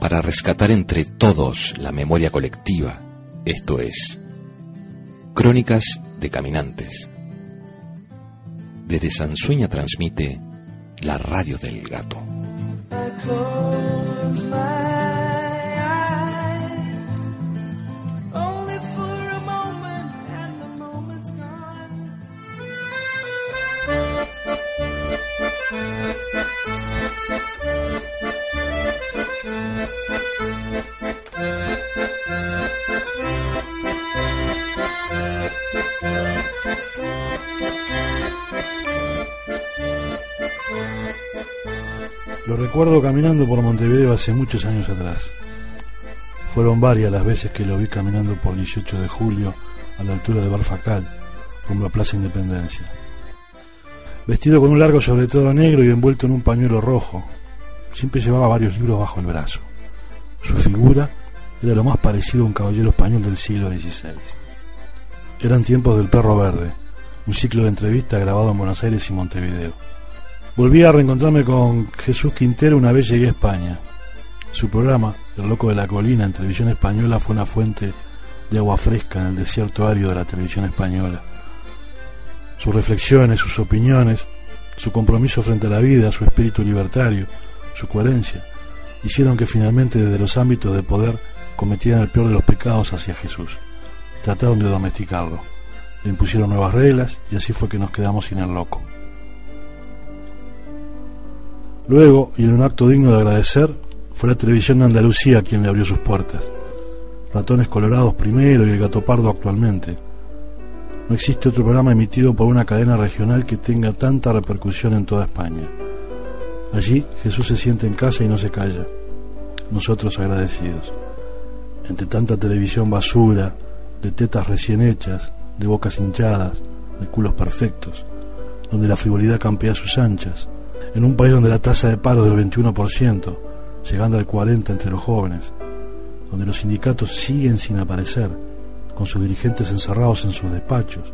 Para rescatar entre todos la memoria colectiva, esto es Crónicas de Caminantes. Desde Sansueña transmite la radio del gato. Lo recuerdo caminando por Montevideo hace muchos años atrás. Fueron varias las veces que lo vi caminando por 18 de julio a la altura de Barfacal, rumbo a Plaza Independencia. Vestido con un largo sobre todo negro y envuelto en un pañuelo rojo, siempre llevaba varios libros bajo el brazo. Su figura era lo más parecido a un caballero español del siglo XVI. Eran tiempos del perro verde, un ciclo de entrevistas grabado en Buenos Aires y Montevideo. Volví a reencontrarme con Jesús Quintero una vez llegué a España. Su programa, El Loco de la Colina, en televisión española, fue una fuente de agua fresca en el desierto árido de la televisión española. Sus reflexiones, sus opiniones, su compromiso frente a la vida, su espíritu libertario, su coherencia, hicieron que finalmente desde los ámbitos de poder cometieran el peor de los pecados hacia Jesús. Trataron de domesticarlo. Le impusieron nuevas reglas y así fue que nos quedamos sin el loco. Luego, y en un acto digno de agradecer, fue la televisión de Andalucía quien le abrió sus puertas. Ratones Colorados primero y El Gato Pardo actualmente. No existe otro programa emitido por una cadena regional que tenga tanta repercusión en toda España. Allí Jesús se siente en casa y no se calla. Nosotros agradecidos. Entre tanta televisión basura, de tetas recién hechas, de bocas hinchadas, de culos perfectos, donde la frivolidad campea sus anchas, en un país donde la tasa de paro es del 21%, llegando al 40% entre los jóvenes, donde los sindicatos siguen sin aparecer, con sus dirigentes encerrados en sus despachos,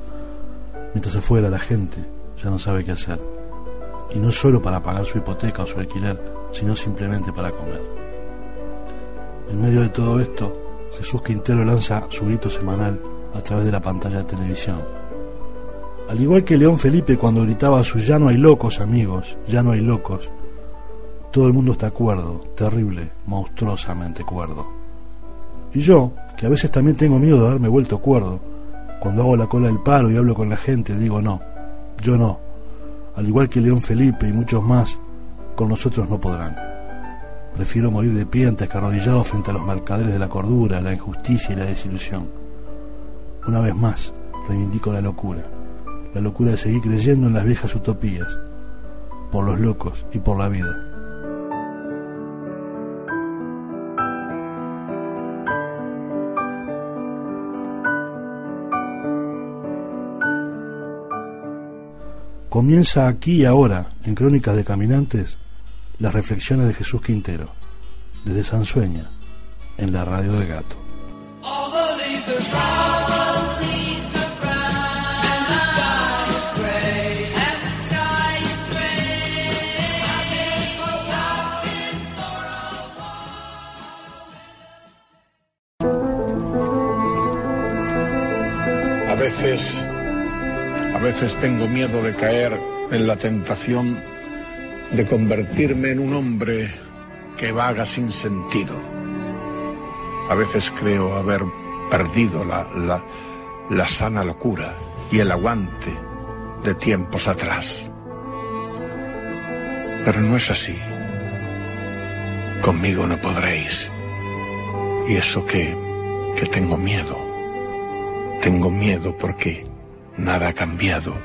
mientras afuera la gente ya no sabe qué hacer. Y no solo para pagar su hipoteca o su alquiler, sino simplemente para comer. En medio de todo esto, Jesús Quintero lanza su grito semanal a través de la pantalla de televisión al igual que León Felipe cuando gritaba su ya no hay locos amigos, ya no hay locos. Todo el mundo está cuerdo, terrible, monstruosamente cuerdo. Y yo, que a veces también tengo miedo de haberme vuelto cuerdo, cuando hago la cola del paro y hablo con la gente, digo no, yo no. Al igual que León Felipe y muchos más, con nosotros no podrán. Prefiero morir de pie antes que arrodillado frente a los mercaderes de la cordura, la injusticia y la desilusión. Una vez más, reivindico la locura la locura de seguir creyendo en las viejas utopías, por los locos y por la vida. Comienza aquí y ahora, en Crónicas de Caminantes, las reflexiones de Jesús Quintero, desde Sansueña, en la radio del gato. Veces tengo miedo de caer en la tentación de convertirme en un hombre que vaga sin sentido. A veces creo haber perdido la, sana locura y el aguante de tiempos atrás. Pero no es así. Conmigo no podréis. Y eso que tengo miedo tengo miedo porque nada ha cambiado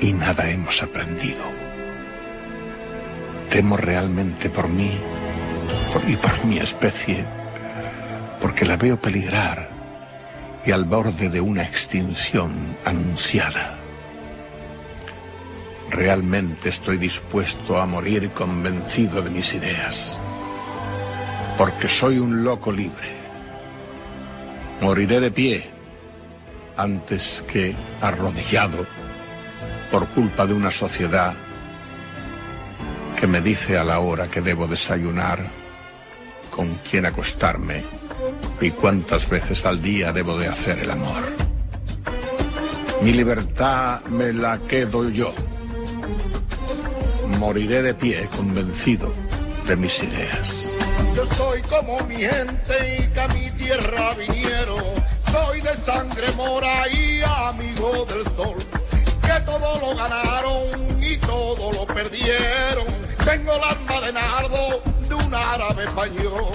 y nada hemos aprendido. Temo realmente por mí y por mi especie, porque la veo peligrar y al borde de una extinción anunciada. Realmente estoy dispuesto a morir convencido de mis ideas, porque soy un loco libre. Moriré de pie antes que arrodillado por culpa de una sociedad que me dice a la hora que debo desayunar, con quién acostarme y cuántas veces al día debo de hacer el amor. Mi libertad me la quedo yo moriré de pie convencido de mis ideas. Yo soy como mi gente y que a mi tierra vinieron. Soy de sangre mora y amigo del sol. Que todo lo ganaron y todo lo perdieron. Tengo el alma de nardo de un árabe español.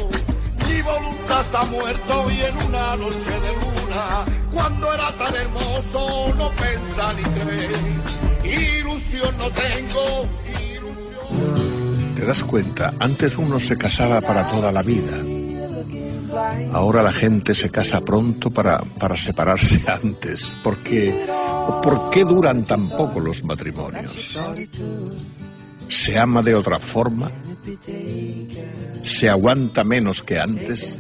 Mi voluntad se ha muerto y en una noche de luna, cuando era tan hermoso, no pensa ni cree. Ilusión no tengo ¿Te das cuenta? Antes uno se casaba para toda la vida. Ahora la gente se casa pronto para, para separarse antes. ¿Por qué? ¿Por qué duran tan poco los matrimonios? ¿Se ama de otra forma? ¿Se aguanta menos que antes?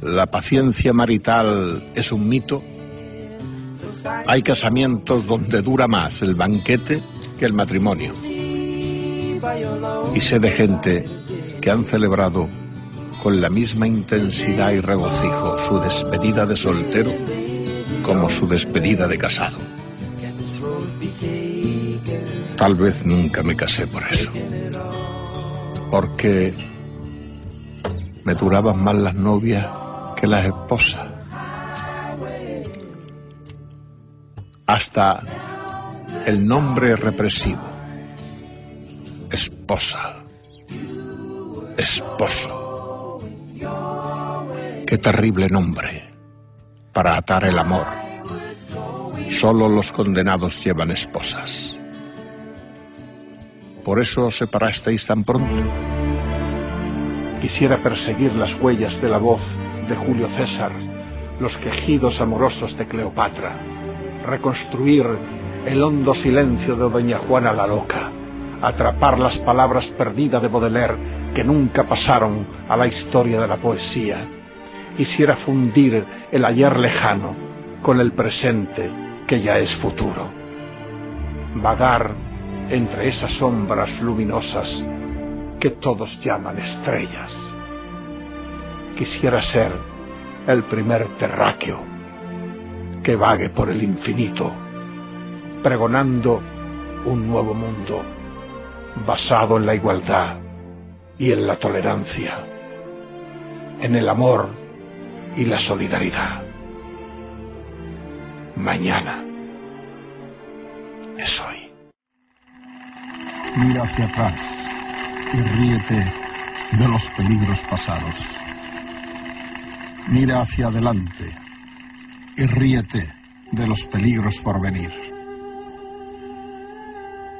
¿La paciencia marital es un mito? Hay casamientos donde dura más el banquete el matrimonio. Y sé de gente que han celebrado con la misma intensidad y regocijo su despedida de soltero como su despedida de casado. Tal vez nunca me casé por eso. Porque me duraban más las novias que las esposas. Hasta el nombre represivo. Esposa. Esposo. Qué terrible nombre para atar el amor. Solo los condenados llevan esposas. ¿Por eso os separasteis tan pronto? Quisiera perseguir las huellas de la voz de Julio César, los quejidos amorosos de Cleopatra, reconstruir el hondo silencio de doña Juana la Loca, atrapar las palabras perdidas de Baudelaire que nunca pasaron a la historia de la poesía. Quisiera fundir el ayer lejano con el presente que ya es futuro. Vagar entre esas sombras luminosas que todos llaman estrellas. Quisiera ser el primer terráqueo que vague por el infinito pregonando un nuevo mundo basado en la igualdad y en la tolerancia, en el amor y la solidaridad. Mañana es hoy. Mira hacia atrás y ríete de los peligros pasados. Mira hacia adelante y ríete de los peligros por venir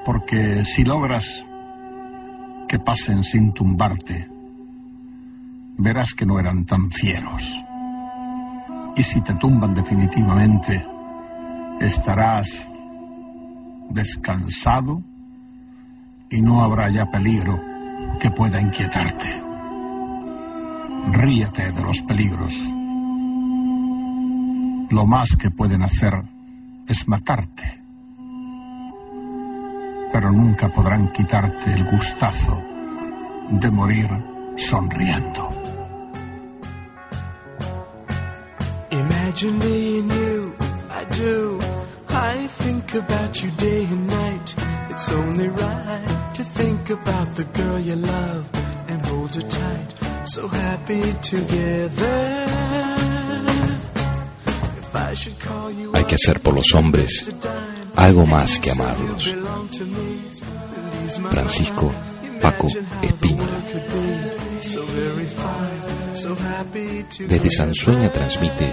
porque si logras que pasen sin tumbarte, verás que no eran tan fieros. Y si te tumban definitivamente, estarás descansado y no habrá ya peligro que pueda inquietarte. Ríete de los peligros. Lo más que pueden hacer es matarte pero nunca podrán quitarte el gustazo de morir sonriendo. Imagine me and you, I do. I think about you day and night. It's only right to think about the girl you love and hold her tight. So happy together. Hay que hacer por los hombres algo más que amarlos. Francisco Paco Espínola. Desde Sansueña transmite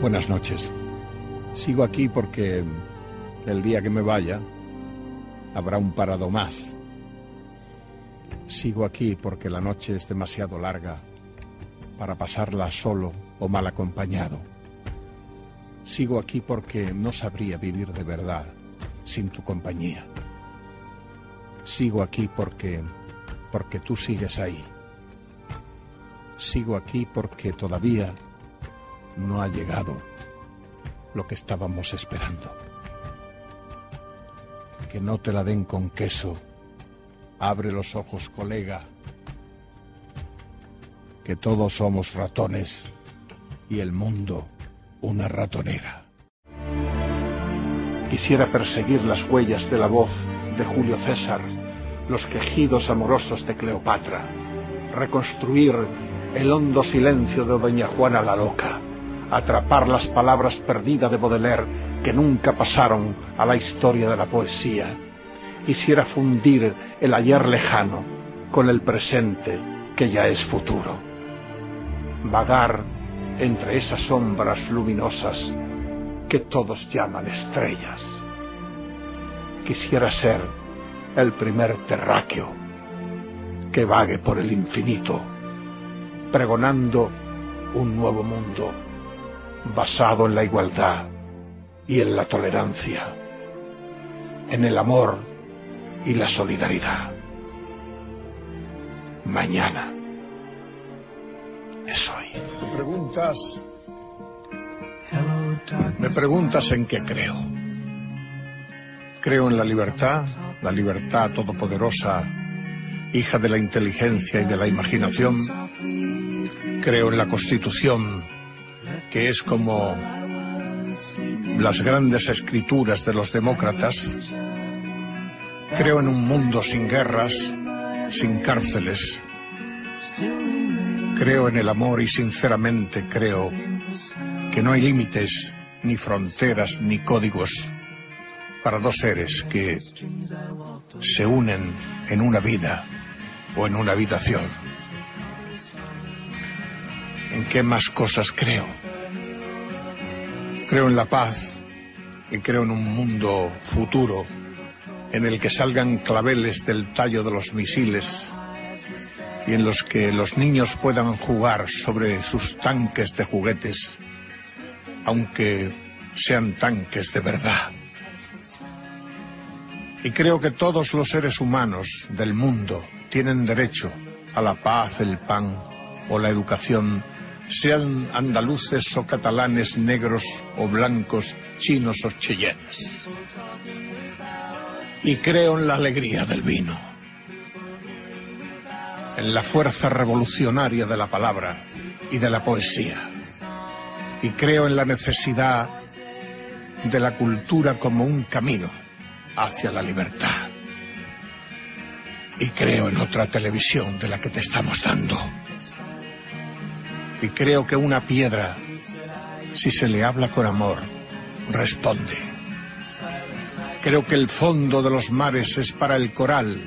Buenas noches. Sigo aquí porque el día que me vaya habrá un parado más. Sigo aquí porque la noche es demasiado larga para pasarla solo o mal acompañado. Sigo aquí porque no sabría vivir de verdad sin tu compañía. Sigo aquí porque porque tú sigues ahí. Sigo aquí porque todavía no ha llegado lo que estábamos esperando. Que no te la den con queso. Abre los ojos, colega. Que todos somos ratones y el mundo una ratonera. Quisiera perseguir las huellas de la voz de Julio César, los quejidos amorosos de Cleopatra, reconstruir el hondo silencio de Doña Juana la Loca, atrapar las palabras perdidas de Baudelaire que nunca pasaron a la historia de la poesía. Quisiera fundir el ayer lejano con el presente que ya es futuro. Vagar entre esas sombras luminosas que todos llaman estrellas. Quisiera ser el primer terráqueo que vague por el infinito, pregonando un nuevo mundo basado en la igualdad y en la tolerancia, en el amor y la solidaridad. Mañana es hoy. Me preguntas. Me preguntas en qué creo. Creo en la libertad, la libertad todopoderosa, hija de la inteligencia y de la imaginación. Creo en la Constitución, que es como las grandes escrituras de los demócratas. Creo en un mundo sin guerras, sin cárceles. Creo en el amor y sinceramente creo que no hay límites, ni fronteras, ni códigos para dos seres que se unen en una vida o en una habitación. ¿En qué más cosas creo? Creo en la paz y creo en un mundo futuro en el que salgan claveles del tallo de los misiles y en los que los niños puedan jugar sobre sus tanques de juguetes, aunque sean tanques de verdad. Y creo que todos los seres humanos del mundo tienen derecho a la paz, el pan o la educación, sean andaluces o catalanes, negros o blancos, chinos o cheyennes. Y creo en la alegría del vino, en la fuerza revolucionaria de la palabra y de la poesía. Y creo en la necesidad de la cultura como un camino hacia la libertad. Y creo en otra televisión de la que te estamos dando. Y creo que una piedra, si se le habla con amor, responde. Creo que el fondo de los mares es para el coral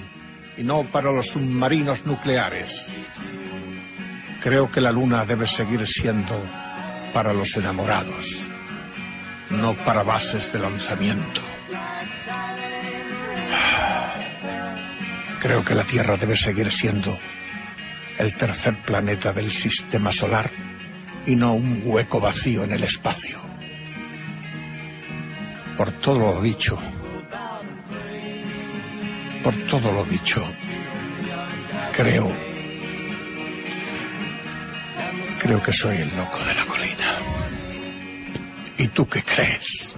y no para los submarinos nucleares. Creo que la luna debe seguir siendo para los enamorados, no para bases de lanzamiento. Creo que la Tierra debe seguir siendo el tercer planeta del sistema solar y no un hueco vacío en el espacio. Por todo lo dicho, por todo lo dicho, creo, creo que soy el loco de la colina. ¿Y tú qué crees?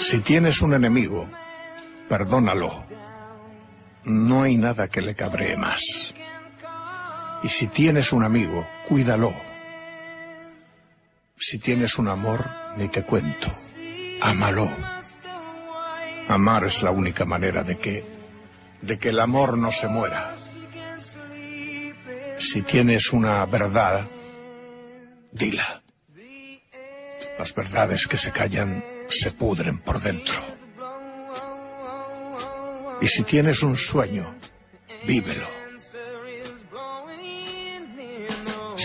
Si tienes un enemigo, perdónalo. No hay nada que le cabree más. Y si tienes un amigo, cuídalo. Si tienes un amor, ni te cuento. Ámalo. Amar es la única manera de que de que el amor no se muera. Si tienes una verdad, dila. Las verdades que se callan se pudren por dentro. Y si tienes un sueño, vívelo.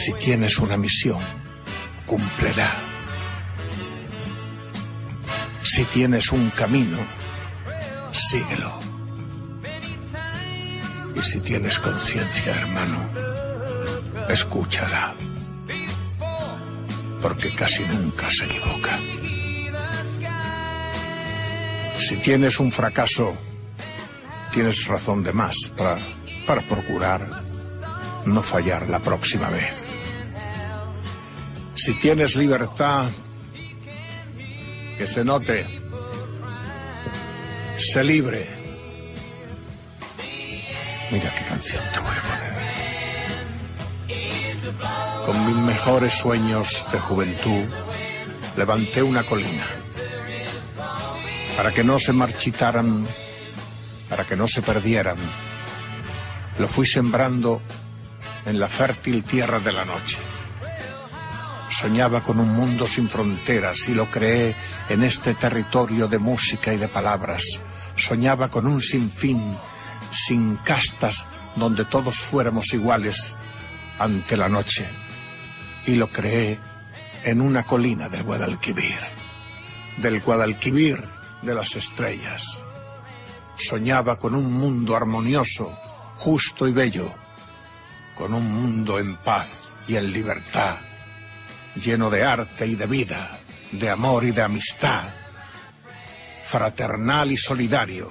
Si tienes una misión, cúmplela. Si tienes un camino, síguelo. Y si tienes conciencia, hermano, escúchala. Porque casi nunca se equivoca. Si tienes un fracaso, tienes razón de más para, para procurar no fallar la próxima vez. Si tienes libertad, que se note, sé libre. Mira qué canción te voy a poner. Con mis mejores sueños de juventud, levanté una colina para que no se marchitaran, para que no se perdieran. Lo fui sembrando en la fértil tierra de la noche. Soñaba con un mundo sin fronteras y lo creé en este territorio de música y de palabras. Soñaba con un sinfín, sin castas, donde todos fuéramos iguales ante la noche. Y lo creé en una colina del Guadalquivir, del Guadalquivir de las estrellas. Soñaba con un mundo armonioso, justo y bello, con un mundo en paz y en libertad, lleno de arte y de vida, de amor y de amistad, fraternal y solidario.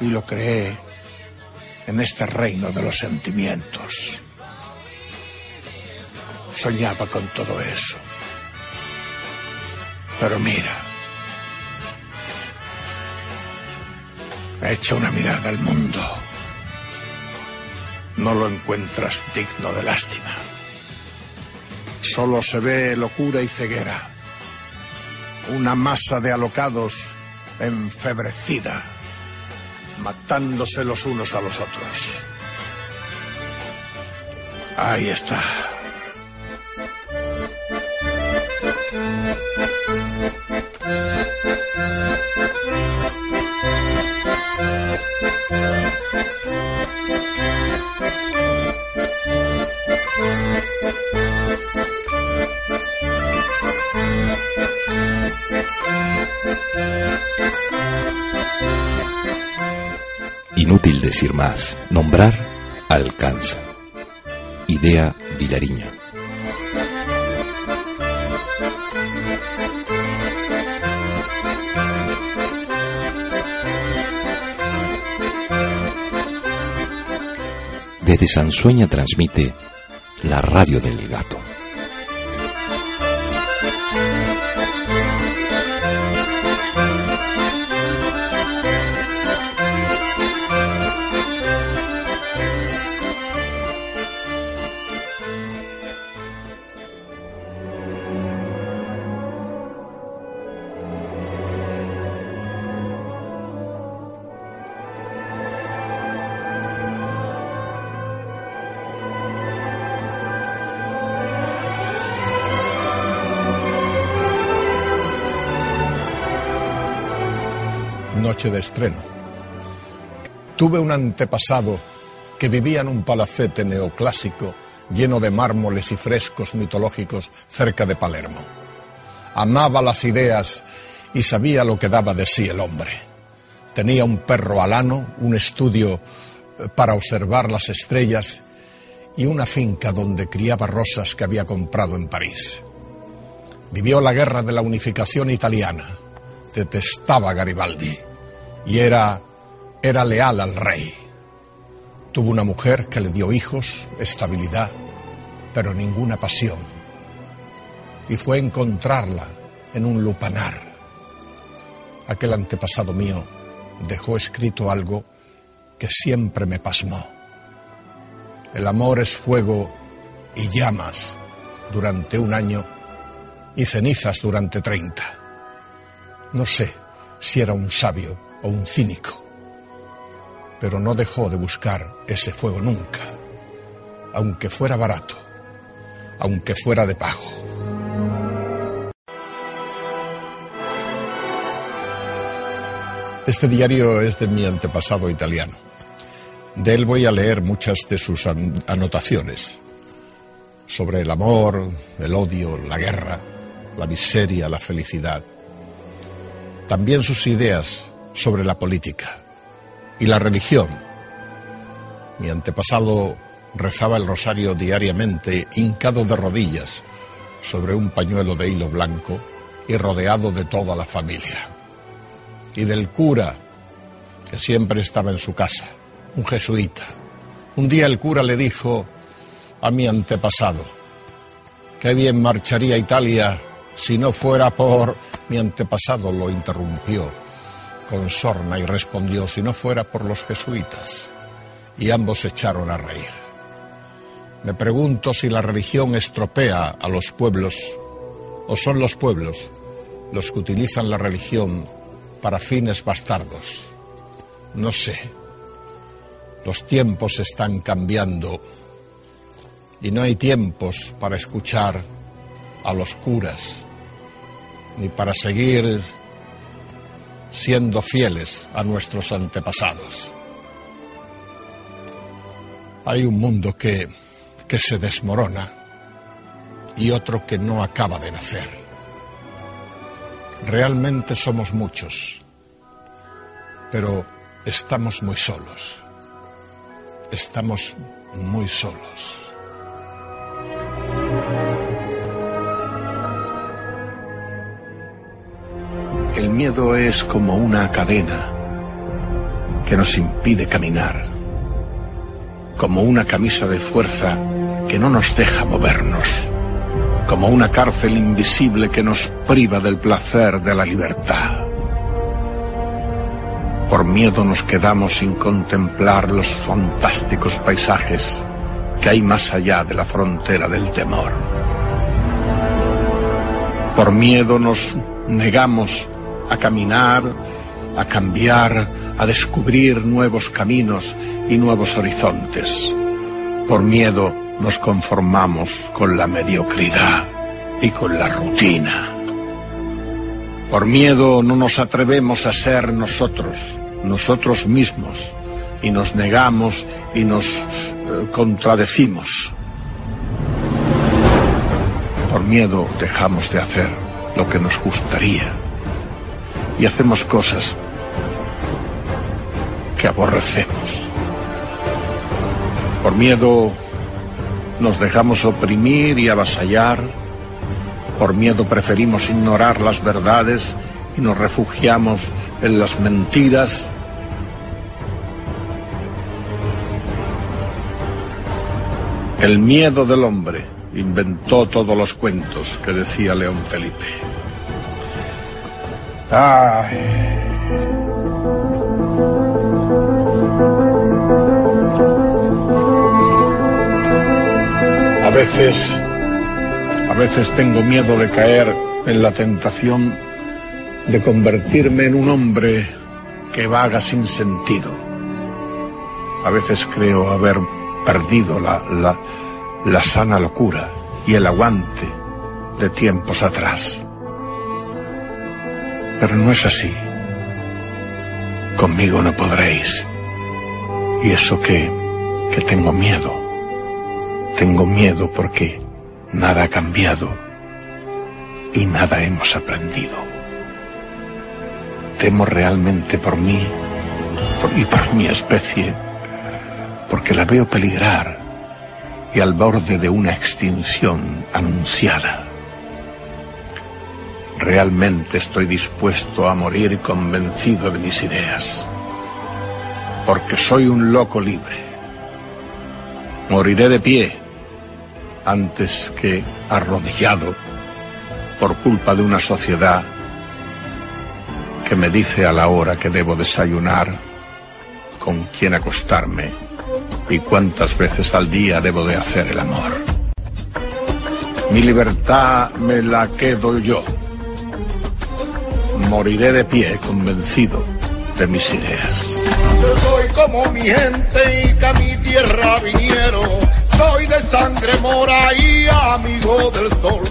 Y lo creé en este reino de los sentimientos. Soñaba con todo eso. Pero mira, hecho una mirada al mundo no lo encuentras digno de lástima. Solo se ve locura y ceguera. Una masa de alocados enfebrecida, matándose los unos a los otros. Ahí está. Inútil decir más, nombrar alcanza. Idea Vilariño. Desde Sansueña transmite la radio del gato. De estreno. Tuve un antepasado que vivía en un palacete neoclásico lleno de mármoles y frescos mitológicos cerca de Palermo. Amaba las ideas y sabía lo que daba de sí el hombre. Tenía un perro alano, un estudio eh, para observar las estrellas y una finca donde criaba rosas que había comprado en París. Vivió la guerra de la unificación italiana. Detestaba Garibaldi y era, era leal al rey. Tuvo una mujer que le dio hijos, estabilidad, pero ninguna pasión. Y fue encontrarla en un lupanar. Aquel antepasado mío dejó escrito algo que siempre me pasmó. El amor es fuego y llamas durante un año y cenizas durante treinta. No sé si era un sabio un cínico, pero no dejó de buscar ese fuego nunca, aunque fuera barato, aunque fuera de pago. Este diario es de mi antepasado italiano. De él voy a leer muchas de sus anotaciones sobre el amor, el odio, la guerra, la miseria, la felicidad. También sus ideas sobre la política y la religión. Mi antepasado rezaba el rosario diariamente, hincado de rodillas, sobre un pañuelo de hilo blanco y rodeado de toda la familia. Y del cura, que siempre estaba en su casa, un jesuita. Un día el cura le dijo a mi antepasado, qué bien marcharía Italia si no fuera por... Mi antepasado lo interrumpió con sorna y respondió, si no fuera por los jesuitas. Y ambos se echaron a reír. Me pregunto si la religión estropea a los pueblos o son los pueblos los que utilizan la religión para fines bastardos. No sé. Los tiempos están cambiando y no hay tiempos para escuchar a los curas ni para seguir siendo fieles a nuestros antepasados. Hay un mundo que, que se desmorona y otro que no acaba de nacer. Realmente somos muchos, pero estamos muy solos. Estamos muy solos. El miedo es como una cadena que nos impide caminar, como una camisa de fuerza que no nos deja movernos, como una cárcel invisible que nos priva del placer de la libertad. Por miedo nos quedamos sin contemplar los fantásticos paisajes que hay más allá de la frontera del temor. Por miedo nos negamos a caminar, a cambiar, a descubrir nuevos caminos y nuevos horizontes. Por miedo nos conformamos con la mediocridad y con la rutina. Por miedo no nos atrevemos a ser nosotros, nosotros mismos, y nos negamos y nos eh, contradecimos. Por miedo dejamos de hacer lo que nos gustaría y hacemos cosas que aborrecemos. Por miedo nos dejamos oprimir y avasallar, por miedo preferimos ignorar las verdades y nos refugiamos en las mentiras. El miedo del hombre inventó todos los cuentos que decía León Felipe. A veces, a veces tengo miedo de caer en la tentación de convertirme en un hombre que vaga sin sentido. A veces creo haber perdido la, la, la sana locura y el aguante de tiempos atrás. Pero no es así. Conmigo no podréis. Y eso que, que tengo miedo. Tengo miedo porque nada ha cambiado y nada hemos aprendido. Temo realmente por mí y por mi especie, porque la veo peligrar y al borde de una extinción anunciada. Realmente estoy dispuesto a morir convencido de mis ideas, porque soy un loco libre. Moriré de pie antes que arrodillado por culpa de una sociedad que me dice a la hora que debo desayunar, con quién acostarme y cuántas veces al día debo de hacer el amor. Mi libertad me la quedo yo moriré de pie convencido de mis ideas. Yo soy como mi gente y que a mi tierra vinieron. Soy de sangre mora y amigo del sol.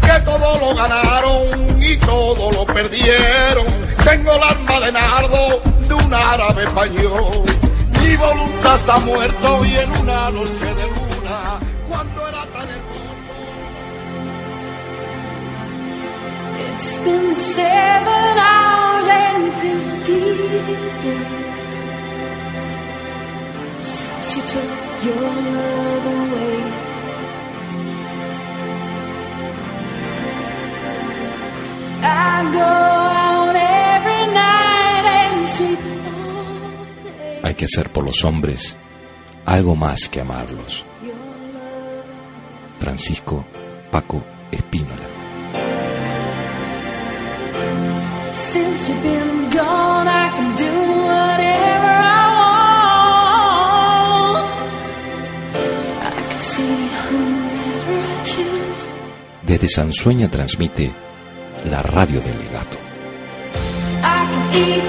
Que todo lo ganaron y todo lo perdieron. Tengo el alma de nardo de un árabe español. Mi voluntad se ha muerto y en una noche de It's been seven hours and fifty days since you took your love away. I go out every night and sleep all day. Hay que hacer por los hombres algo más que amarlos. Francisco Paco Espínola. Since you've been gone, I can do whatever I want. I can see whomever I choose. Desde Sansueña transmite la radio del gato. I can